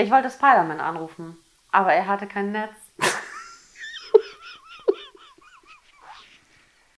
Ich wollte Spider-Man anrufen, aber er hatte kein Netz.